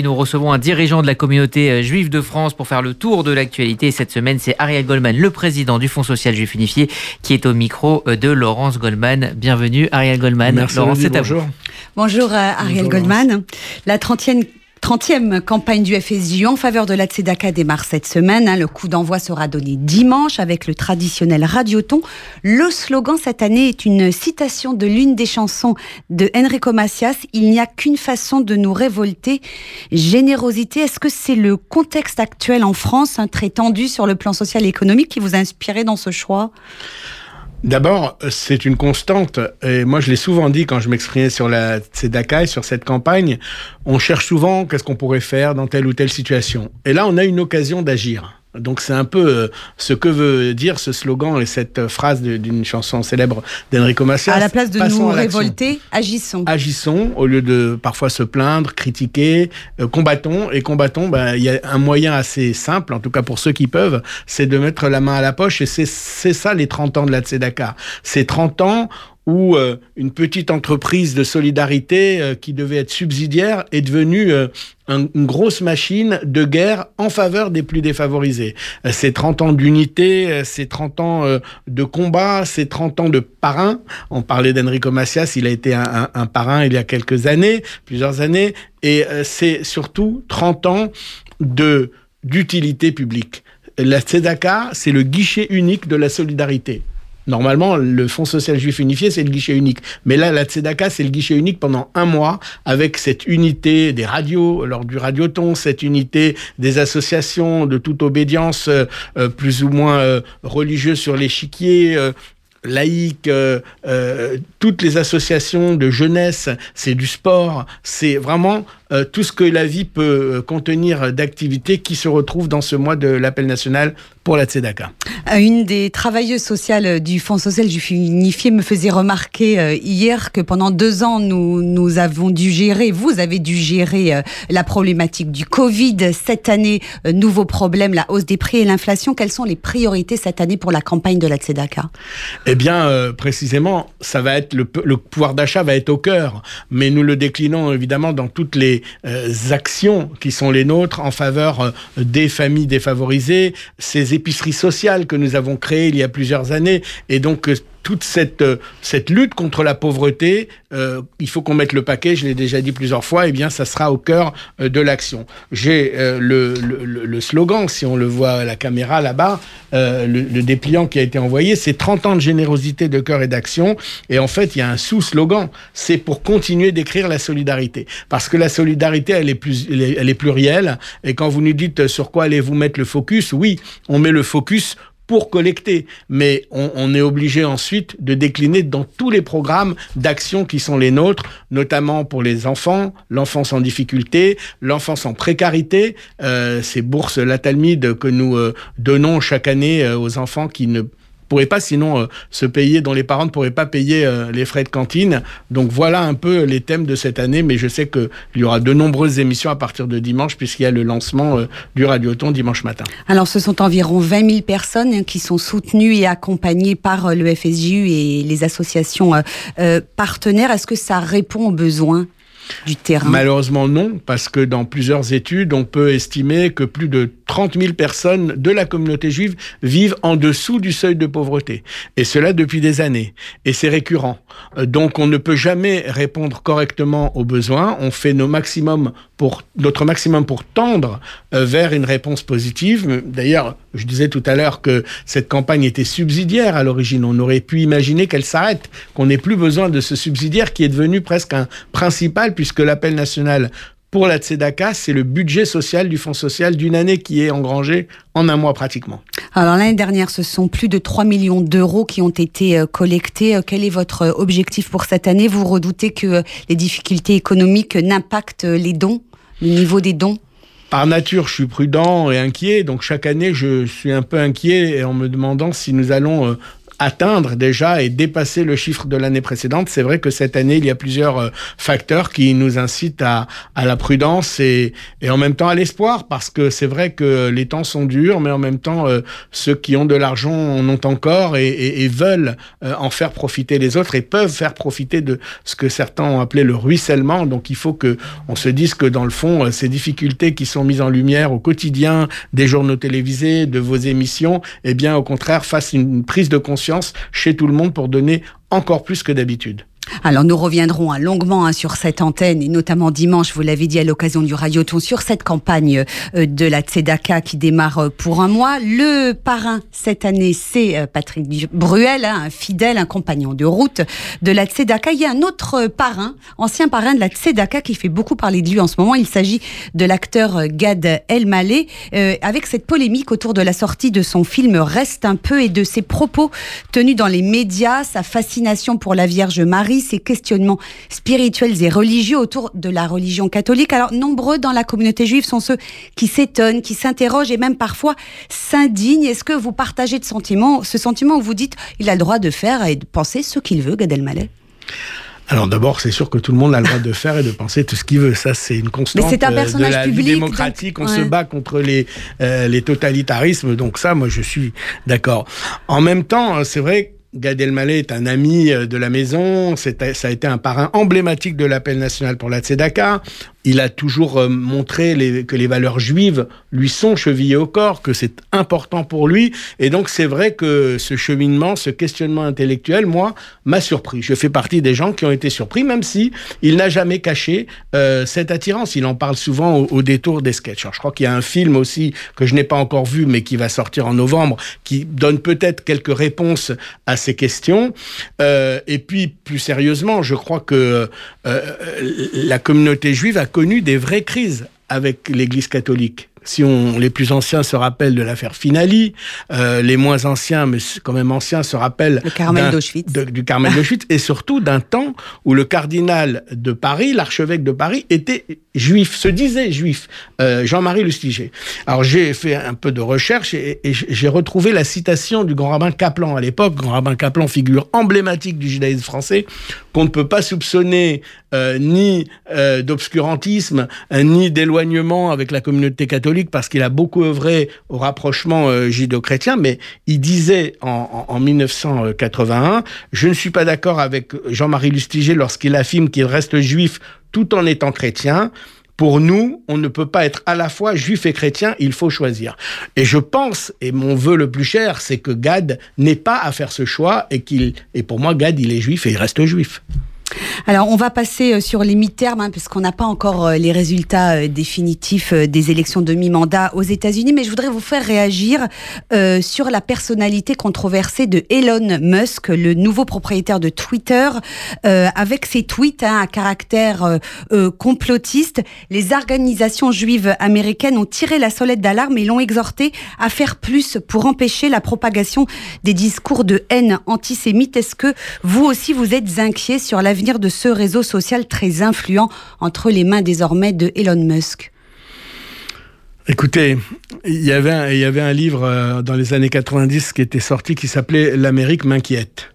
Nous recevons un dirigeant de la communauté euh, juive de France pour faire le tour de l'actualité. Cette semaine, c'est Ariel Goldman, le président du Fonds social juif unifié, qui est au micro euh, de Laurence Goldman. Bienvenue, Ariel Goldman. Merci, Laurence, c'est à vous. Bonjour, euh, Ariel Goldman. La 30e 30e campagne du FSJU en faveur de la Tzedaka démarre cette semaine. Hein. Le coup d'envoi sera donné dimanche avec le traditionnel radioton. Le slogan cette année est une citation de l'une des chansons de Enrico Macias. Il n'y a qu'une façon de nous révolter. Générosité. Est-ce que c'est le contexte actuel en France, hein, très tendu sur le plan social et économique, qui vous a inspiré dans ce choix? D'abord, c'est une constante, et moi je l'ai souvent dit quand je m'exprimais sur la Tzedaka sur cette campagne, on cherche souvent qu'est-ce qu'on pourrait faire dans telle ou telle situation. Et là, on a une occasion d'agir. Donc c'est un peu euh, ce que veut dire ce slogan et cette phrase d'une chanson célèbre d'Enrico Macias. À la place de nous révolter, agissons. Agissons au lieu de parfois se plaindre, critiquer, euh, combattons. Et combattons, ben, il y a un moyen assez simple, en tout cas pour ceux qui peuvent, c'est de mettre la main à la poche. Et c'est ça les 30 ans de la Tzedaka. C'est 30 ans où euh, une petite entreprise de solidarité euh, qui devait être subsidiaire est devenue euh, une grosse machine de guerre en faveur des plus défavorisés. c'est 30 ans d'unité, c'est 30 ans de combat, c'est 30 ans de parrain. On parlait d'Enrico Macias, il a été un, parrain il y a quelques années, plusieurs années, et c'est surtout 30 ans de d'utilité publique. La Tzedaka, c'est le guichet unique de la solidarité. Normalement, le Fonds social juif unifié, c'est le guichet unique. Mais là, la Tzedaka, c'est le guichet unique pendant un mois, avec cette unité des radios, lors du radioton, cette unité des associations de toute obédience, euh, euh, plus ou moins euh, religieuse sur l'échiquier, laïque, toutes les associations de jeunesse, c'est du sport, c'est vraiment euh, tout ce que la vie peut euh, contenir d'activités qui se retrouvent dans ce mois de l'appel national pour la Tzedaka. Euh, une des travailleuses sociales du Fonds social du unifié me faisait remarquer hier que pendant deux ans, nous, nous avons dû gérer, vous avez dû gérer la problématique du Covid. Cette année, nouveau problème, la hausse des prix et l'inflation. Quelles sont les priorités cette année pour la campagne de la Tzedaka? Eh bien, précisément, ça va être le, le pouvoir d'achat va être au cœur, mais nous le déclinons évidemment dans toutes les euh, actions qui sont les nôtres en faveur euh, des familles défavorisées, ces épiceries sociales que nous avons créées il y a plusieurs années, et donc euh, toute cette, euh, cette lutte contre la pauvreté, euh, il faut qu'on mette le paquet, je l'ai déjà dit plusieurs fois, et eh bien ça sera au cœur euh, de l'action. J'ai le, slogan, si on le voit à la caméra là-bas, le, dépliant qui a été envoyé, c'est 30 ans de générosité, de cœur et d'action, et en fait il y a un sous-slogan, c'est pour continuer d'écrire la solidarité. Parce que la solidarité, elle est, plus, elle est plurielle, et quand vous nous dites sur quoi allez-vous mettre le focus, oui, on met le focus pour collecter. Mais on, est obligé ensuite de décliner dans tous les programmes d'action qui sont les nôtres, notamment pour les enfants, l'enfance en difficulté, l'enfance en précarité, euh, ces bourses Latalmide que nous euh, donnons chaque année euh, aux enfants qui ne pourraient pas sinon euh, se payer, dont les parents ne pourraient pas payer euh, les frais de cantine. Donc voilà un peu les thèmes de cette année, mais je sais qu'il y aura de nombreuses émissions à partir de dimanche, puisqu'il y a le lancement euh, du Radioton dimanche matin. Alors ce sont environ 20 000 personnes hein, qui sont soutenues et accompagnées par le FSJU et les associations partenaires. Est-ce que ça répond aux besoins du terrain? Malheureusement non, parce que dans plusieurs études, on peut estimer que plus de 30 000 personnes de la communauté juive vivent en dessous du seuil de pauvreté. Et cela depuis des années. Et c'est récurrent. Euh, donc on ne peut jamais répondre correctement aux besoins. On fait nos pour, notre maximum pour tendre euh, vers une réponse positive. D'ailleurs, je disais tout à l'heure que cette campagne était subsidiaire à l'origine. On aurait pu imaginer qu'elle s'arrête, qu'on n'ait plus besoin de ce subsidiaire qui est devenu presque un principal puisque l'appel national pour la Tzedaka, c'est le budget social du Fonds social d'une année qui est engrangé en un mois pratiquement. Alors l'année dernière, ce sont plus de 3 millions d'euros qui ont été euh, collectés. Euh, quel est votre objectif pour cette année? Vous redoutez que euh, les difficultés économiques n'impactent les dons, le niveau des dons? Par nature, je suis prudent et inquiet, donc chaque année, je suis un peu inquiet en me demandant si nous allons atteindre déjà et dépasser le chiffre de l'année précédente. C'est vrai que cette année, il y a plusieurs euh, facteurs qui nous incitent à, à la prudence et, et en même temps à l'espoir, parce que c'est vrai que les temps sont durs, mais en même temps, euh, ceux qui ont de l'argent en ont encore et, et, et veulent euh, en faire profiter les autres et peuvent faire profiter de ce que certains ont appelé le ruissellement. Donc il faut que on se dise que dans le fond, ces difficultés qui sont mises en lumière au quotidien des journaux télévisés, de vos émissions, eh bien au contraire, fassent une prise de conscience chez tout le monde pour donner encore plus que d'habitude. Alors nous reviendrons hein, longuement hein, sur cette antenne et notamment dimanche, vous l'avez dit à l'occasion du Radioton, sur cette campagne euh, de la Tzedaka qui démarre euh, pour un mois. Le parrain cette année, c'est euh, Patrick Bruel, hein, un fidèle, un compagnon de route de la Tzedaka. Il y a un autre parrain, ancien parrain de la Tzedaka qui fait beaucoup parler de lui en ce moment. Il s'agit de l'acteur Gad Elmaleh avec cette polémique autour de la sortie de son film Reste un peu et de ses propos tenus dans les médias, sa fascination pour la Vierge Marie ces questionnements spirituels et religieux autour de la religion catholique. Alors, nombreux dans la communauté juive sont ceux qui s'étonnent, qui s'interrogent et même parfois s'indignent. Est-ce que vous partagez de sentiment, ce sentiment où vous dites il a le droit de faire et de penser ce qu'il veut, Gad Elmaleh? Alors d'abord, c'est sûr que tout le monde a le droit de faire et de penser tout ce qu'il veut. Ça, c'est une constante Mais c'est un personnage de la public, vie démocratique. on se bat contre les, euh, les totalitarismes. Donc ça, moi, je suis d'accord. En même temps, c'est vrai Gad Elmaleh est un ami euh, de la maison, ça a été un parrain emblématique de l'appel national pour la Tzedaka il a toujours euh, montré que les valeurs juives lui sont chevillées au corps, que c'est important pour lui. Et donc c'est vrai que ce cheminement, ce questionnement intellectuel, moi, m'a surpris. Je fais partie des gens qui ont été surpris, même si il n'a jamais caché euh, cette attirance. Il en parle souvent au, détour des sketchs. je crois qu'il y a un film aussi que je n'ai pas encore vu, mais qui va sortir en novembre, qui donne peut-être quelques réponses à ces questions. Euh, et puis, plus sérieusement, je crois que la communauté juive a connu des vraies crises avec l'Église catholique si on, les plus anciens se rappellent de l'affaire Finali, euh, les moins anciens, mais quand même anciens, se rappellent le Carmel d'Auschwitz. du Carmel d'Auschwitz, et surtout d'un temps où le cardinal de Paris, l'archevêque de Paris, était juif, se disait juif, euh, Jean-Marie Lustiger. Alors j'ai fait un peu de recherche et, j'ai retrouvé la citation du grand rabbin Kaplan à l'époque. Grand rabbin Kaplan, figure emblématique du judaïsme français, qu'on ne peut pas soupçonner euh, ni euh, d'obscurantisme, ni d'éloignement avec la communauté catholique parce qu'il a beaucoup œuvré au rapprochement judéo-chrétien, mais il disait en, 1981, je ne suis pas d'accord avec Jean-Marie Lustiger lorsqu'il affirme qu'il reste juif tout en étant chrétien. Pour nous, on ne peut pas être à la fois juif et chrétien, il faut choisir. Et je pense, et mon vœu le plus cher, c'est que Gad n'ait pas à faire ce choix et qu'il, et pour moi, Gad, il est juif et il reste juif. Alors, on va passer euh, sur les mi-termes, hein, puisqu'on n'a pas encore euh, les résultats euh, définitifs des élections de mi-mandat aux États-Unis, mais je voudrais vous faire réagir sur la personnalité controversée de Elon Musk, le nouveau propriétaire de Twitter, avec ses tweets hein, à caractère complotiste. Les organisations juives américaines ont tiré la solette d'alarme et l'ont exhorté à faire plus pour empêcher la propagation des discours de haine antisémite. Est-ce que vous aussi vous êtes inquiet sur l'avenir de ce réseau social très influent entre les mains désormais de Elon Musk Écoutez, il y avait un, livre euh, dans les années 90 qui était sorti qui s'appelait L'Amérique m'inquiète.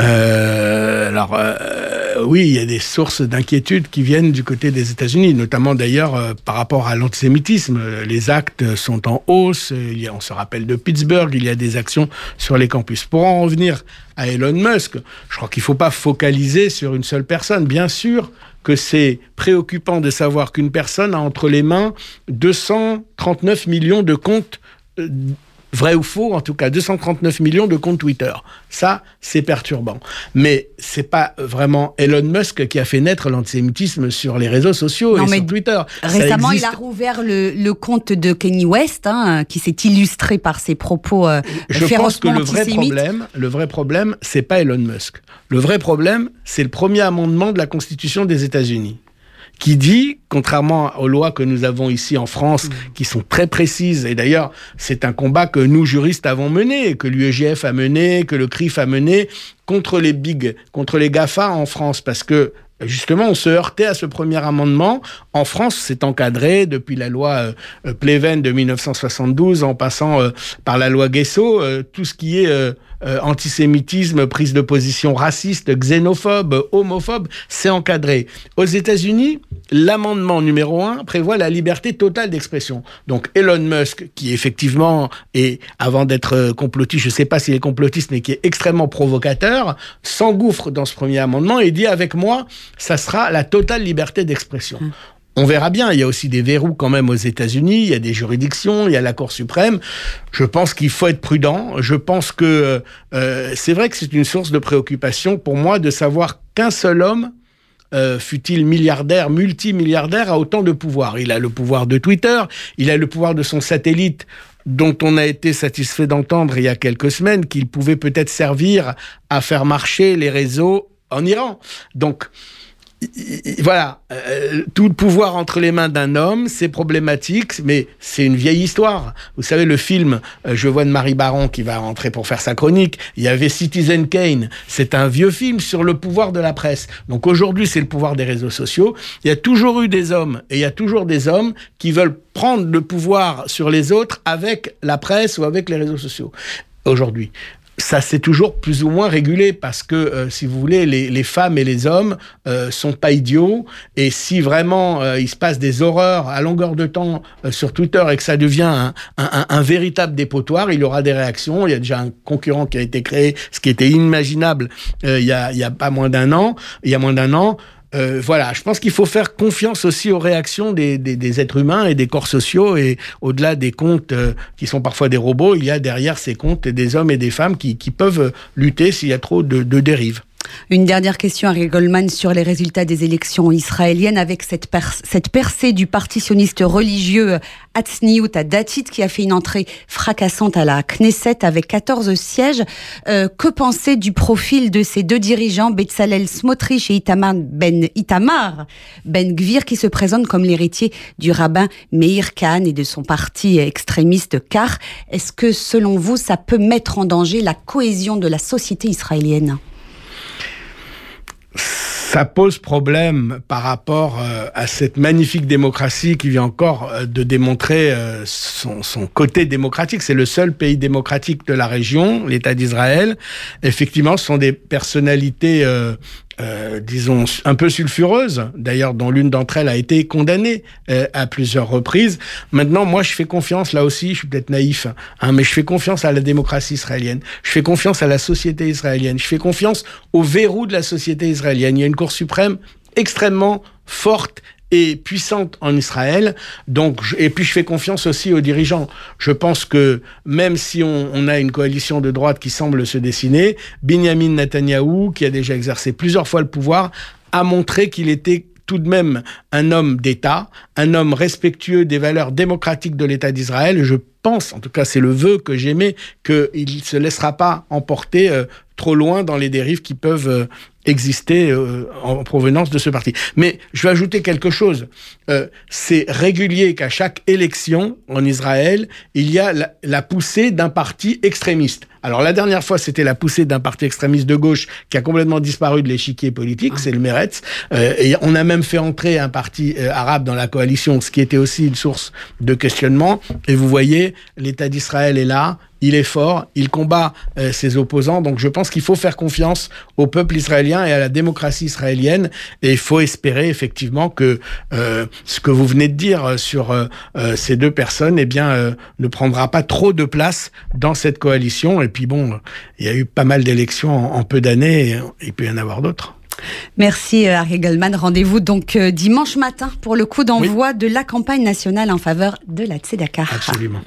Euh, alors, euh, oui, il y a des sources d'inquiétude qui viennent du côté des États-Unis, notamment d'ailleurs euh, par rapport à l'antisémitisme. Les actes sont en hausse. On se rappelle de Pittsburgh, il y a des actions sur les campus. Pour en revenir à Elon Musk, je crois qu'il ne faut pas focaliser sur une seule personne. Bien sûr que c'est préoccupant de savoir qu'une personne a entre les mains 239 millions de comptes vrai ou faux, en tout cas 239 millions de comptes Twitter. Ça, c'est perturbant. Mais c'est pas vraiment Elon Musk qui a fait naître l'antisémitisme sur les réseaux sociaux et sur Twitter. Récemment, il a rouvert le, compte de Kanye West, hein, qui s'est illustré par ses propos euh, Je pense que le vrai problème, le vrai problème, c'est pas Elon Musk. Le vrai problème, c'est le premier amendement de la Constitution des États-Unis qui dit, contrairement aux lois que nous avons ici en France, mmh. qui sont très précises, et d'ailleurs c'est un combat que nous juristes avons mené, que l'UEGF a mené, que le CRIF a mené, contre les big, contre les GAFA en France, parce que Justement, on se heurtait à ce premier amendement. En France, c'est encadré depuis la loi euh Pleven de 1972, en passant euh, par la loi Guesso, euh, tout ce qui est antisémitisme, prise de position raciste, xénophobe, homophobe, c'est encadré. Aux États-Unis, l'amendement numéro un prévoit la liberté totale d'expression. Donc Elon Musk, qui effectivement est, avant d'être complotiste, je ne sais pas s'il est complotiste, mais qui est extrêmement provocateur, s'engouffre dans ce premier amendement et dit avec moi, ça sera la totale liberté d'expression. Hum. On verra bien. Il y a aussi des verrous quand même aux États-Unis. Il y a des juridictions. Il y a la Cour suprême. Je pense qu'il faut être prudent. Je pense que euh, c'est vrai que c'est une source de préoccupation pour moi de savoir qu'un seul homme euh, fut-il milliardaire, multimilliardaire, a autant de pouvoir. Il a le pouvoir de Twitter, il a le pouvoir de son satellite dont on a été satisfait d'entendre il y a quelques semaines qu'il pouvait peut-être servir à faire marcher les réseaux en Iran. Donc, voilà, euh, tout le pouvoir entre les mains d'un homme, c'est problématique, mais c'est une vieille histoire. Vous savez, le film, euh, je vois de Marie Baron qui va rentrer pour faire sa chronique, il y avait Citizen Kane, c'est un vieux film sur le pouvoir de la presse. Donc aujourd'hui, c'est le pouvoir des réseaux sociaux. Il y a toujours eu des hommes, et il y a toujours des hommes qui veulent prendre le pouvoir sur les autres avec la presse ou avec les réseaux sociaux aujourd'hui ça s'est toujours plus ou moins régulé parce que, euh, si vous voulez, les, les, femmes et les hommes euh, sont pas idiots. Et si vraiment euh, il se passe des horreurs à longueur de temps euh, sur Twitter et que ça devient un, un, un, véritable dépotoir, il y aura des réactions. Il y a déjà un concurrent qui a été créé, ce qui était inimaginable il y, a, il y a pas moins d'un an. Il y a moins d'un an. Euh, voilà, je pense qu'il faut faire confiance aussi aux réactions des, des, êtres humains et des corps sociaux. Et au-delà des comptes euh, qui sont parfois des robots, il y a derrière ces comptes des hommes et des femmes qui, qui peuvent lutter s'il y a trop de, de dérives. Une dernière question, Harry Goldman, sur les résultats des élections israéliennes avec cette, percée du parti sioniste religieux. Hatzniout à Datit qui a fait une entrée fracassante à la Knesset avec 14 sièges. Euh, que penser du profil de ces deux dirigeants, Betzalel Smotrich et Itamar Ben, Itamar ben Gvir, qui se présentent comme l'héritier du rabbin Meir Khan et de son parti extrémiste Kar? Est-ce que, selon vous, ça peut mettre en danger la cohésion de la société israélienne? Ça pose problème par rapport euh, à cette magnifique démocratie qui vient encore euh, de démontrer euh, son, son, côté démocratique. C'est le seul pays démocratique de la région, l'État d'Israël. Effectivement, ce sont des personnalités euh, disons, un peu sulfureuse, d'ailleurs, dont l'une d'entre elles a été condamnée euh, à plusieurs reprises. Maintenant, moi, je fais confiance, là aussi, je suis peut-être naïf, hein, mais je fais confiance à la démocratie israélienne, je fais confiance à la société israélienne, je fais confiance au verrou de la société israélienne. Il y a une Cour suprême extrêmement forte et puissante en Israël. Donc, et puis je fais confiance aussi aux dirigeants. Je pense que même si on, a une coalition de droite qui semble se dessiner, Benjamin Netanyahou, qui a déjà exercé plusieurs fois le pouvoir, a montré qu'il était tout de même un homme d'État, un homme respectueux des valeurs démocratiques de l'État d'Israël. Je pense, en tout cas c'est le vœu que j'aimais, qu'il ne se laissera pas emporter euh, trop loin dans les dérives qui peuvent euh, exister euh, en provenance de ce parti. Mais je vais ajouter quelque chose. Euh, c'est régulier qu'à chaque élection en Israël, il y a la, poussée d'un parti extrémiste. Alors la dernière fois, c'était la poussée d'un parti extrémiste de gauche qui a complètement disparu de l'échiquier politique, c'est le Meretz. Euh, et on a même fait entrer un parti euh, arabe dans la coalition, ce qui était aussi une source de questionnement. Et vous voyez, l'État d'Israël est là, il est fort, il combat euh, ses opposants. Donc je pense qu'il faut faire confiance au peuple israélien et à la démocratie israélienne. Et il faut espérer effectivement que euh, ce que vous venez de dire sur euh, euh ces deux personnes, eh bien, ne prendra pas trop de place dans cette coalition. Et puis bon, il y a eu pas mal d'élections en, en peu d'années, et il peut y en avoir d'autres. Merci Harry Goldman. Rendez-vous donc dimanche matin pour le coup d'envoi oui. de la campagne nationale en faveur de la Tzedaka. Absolument.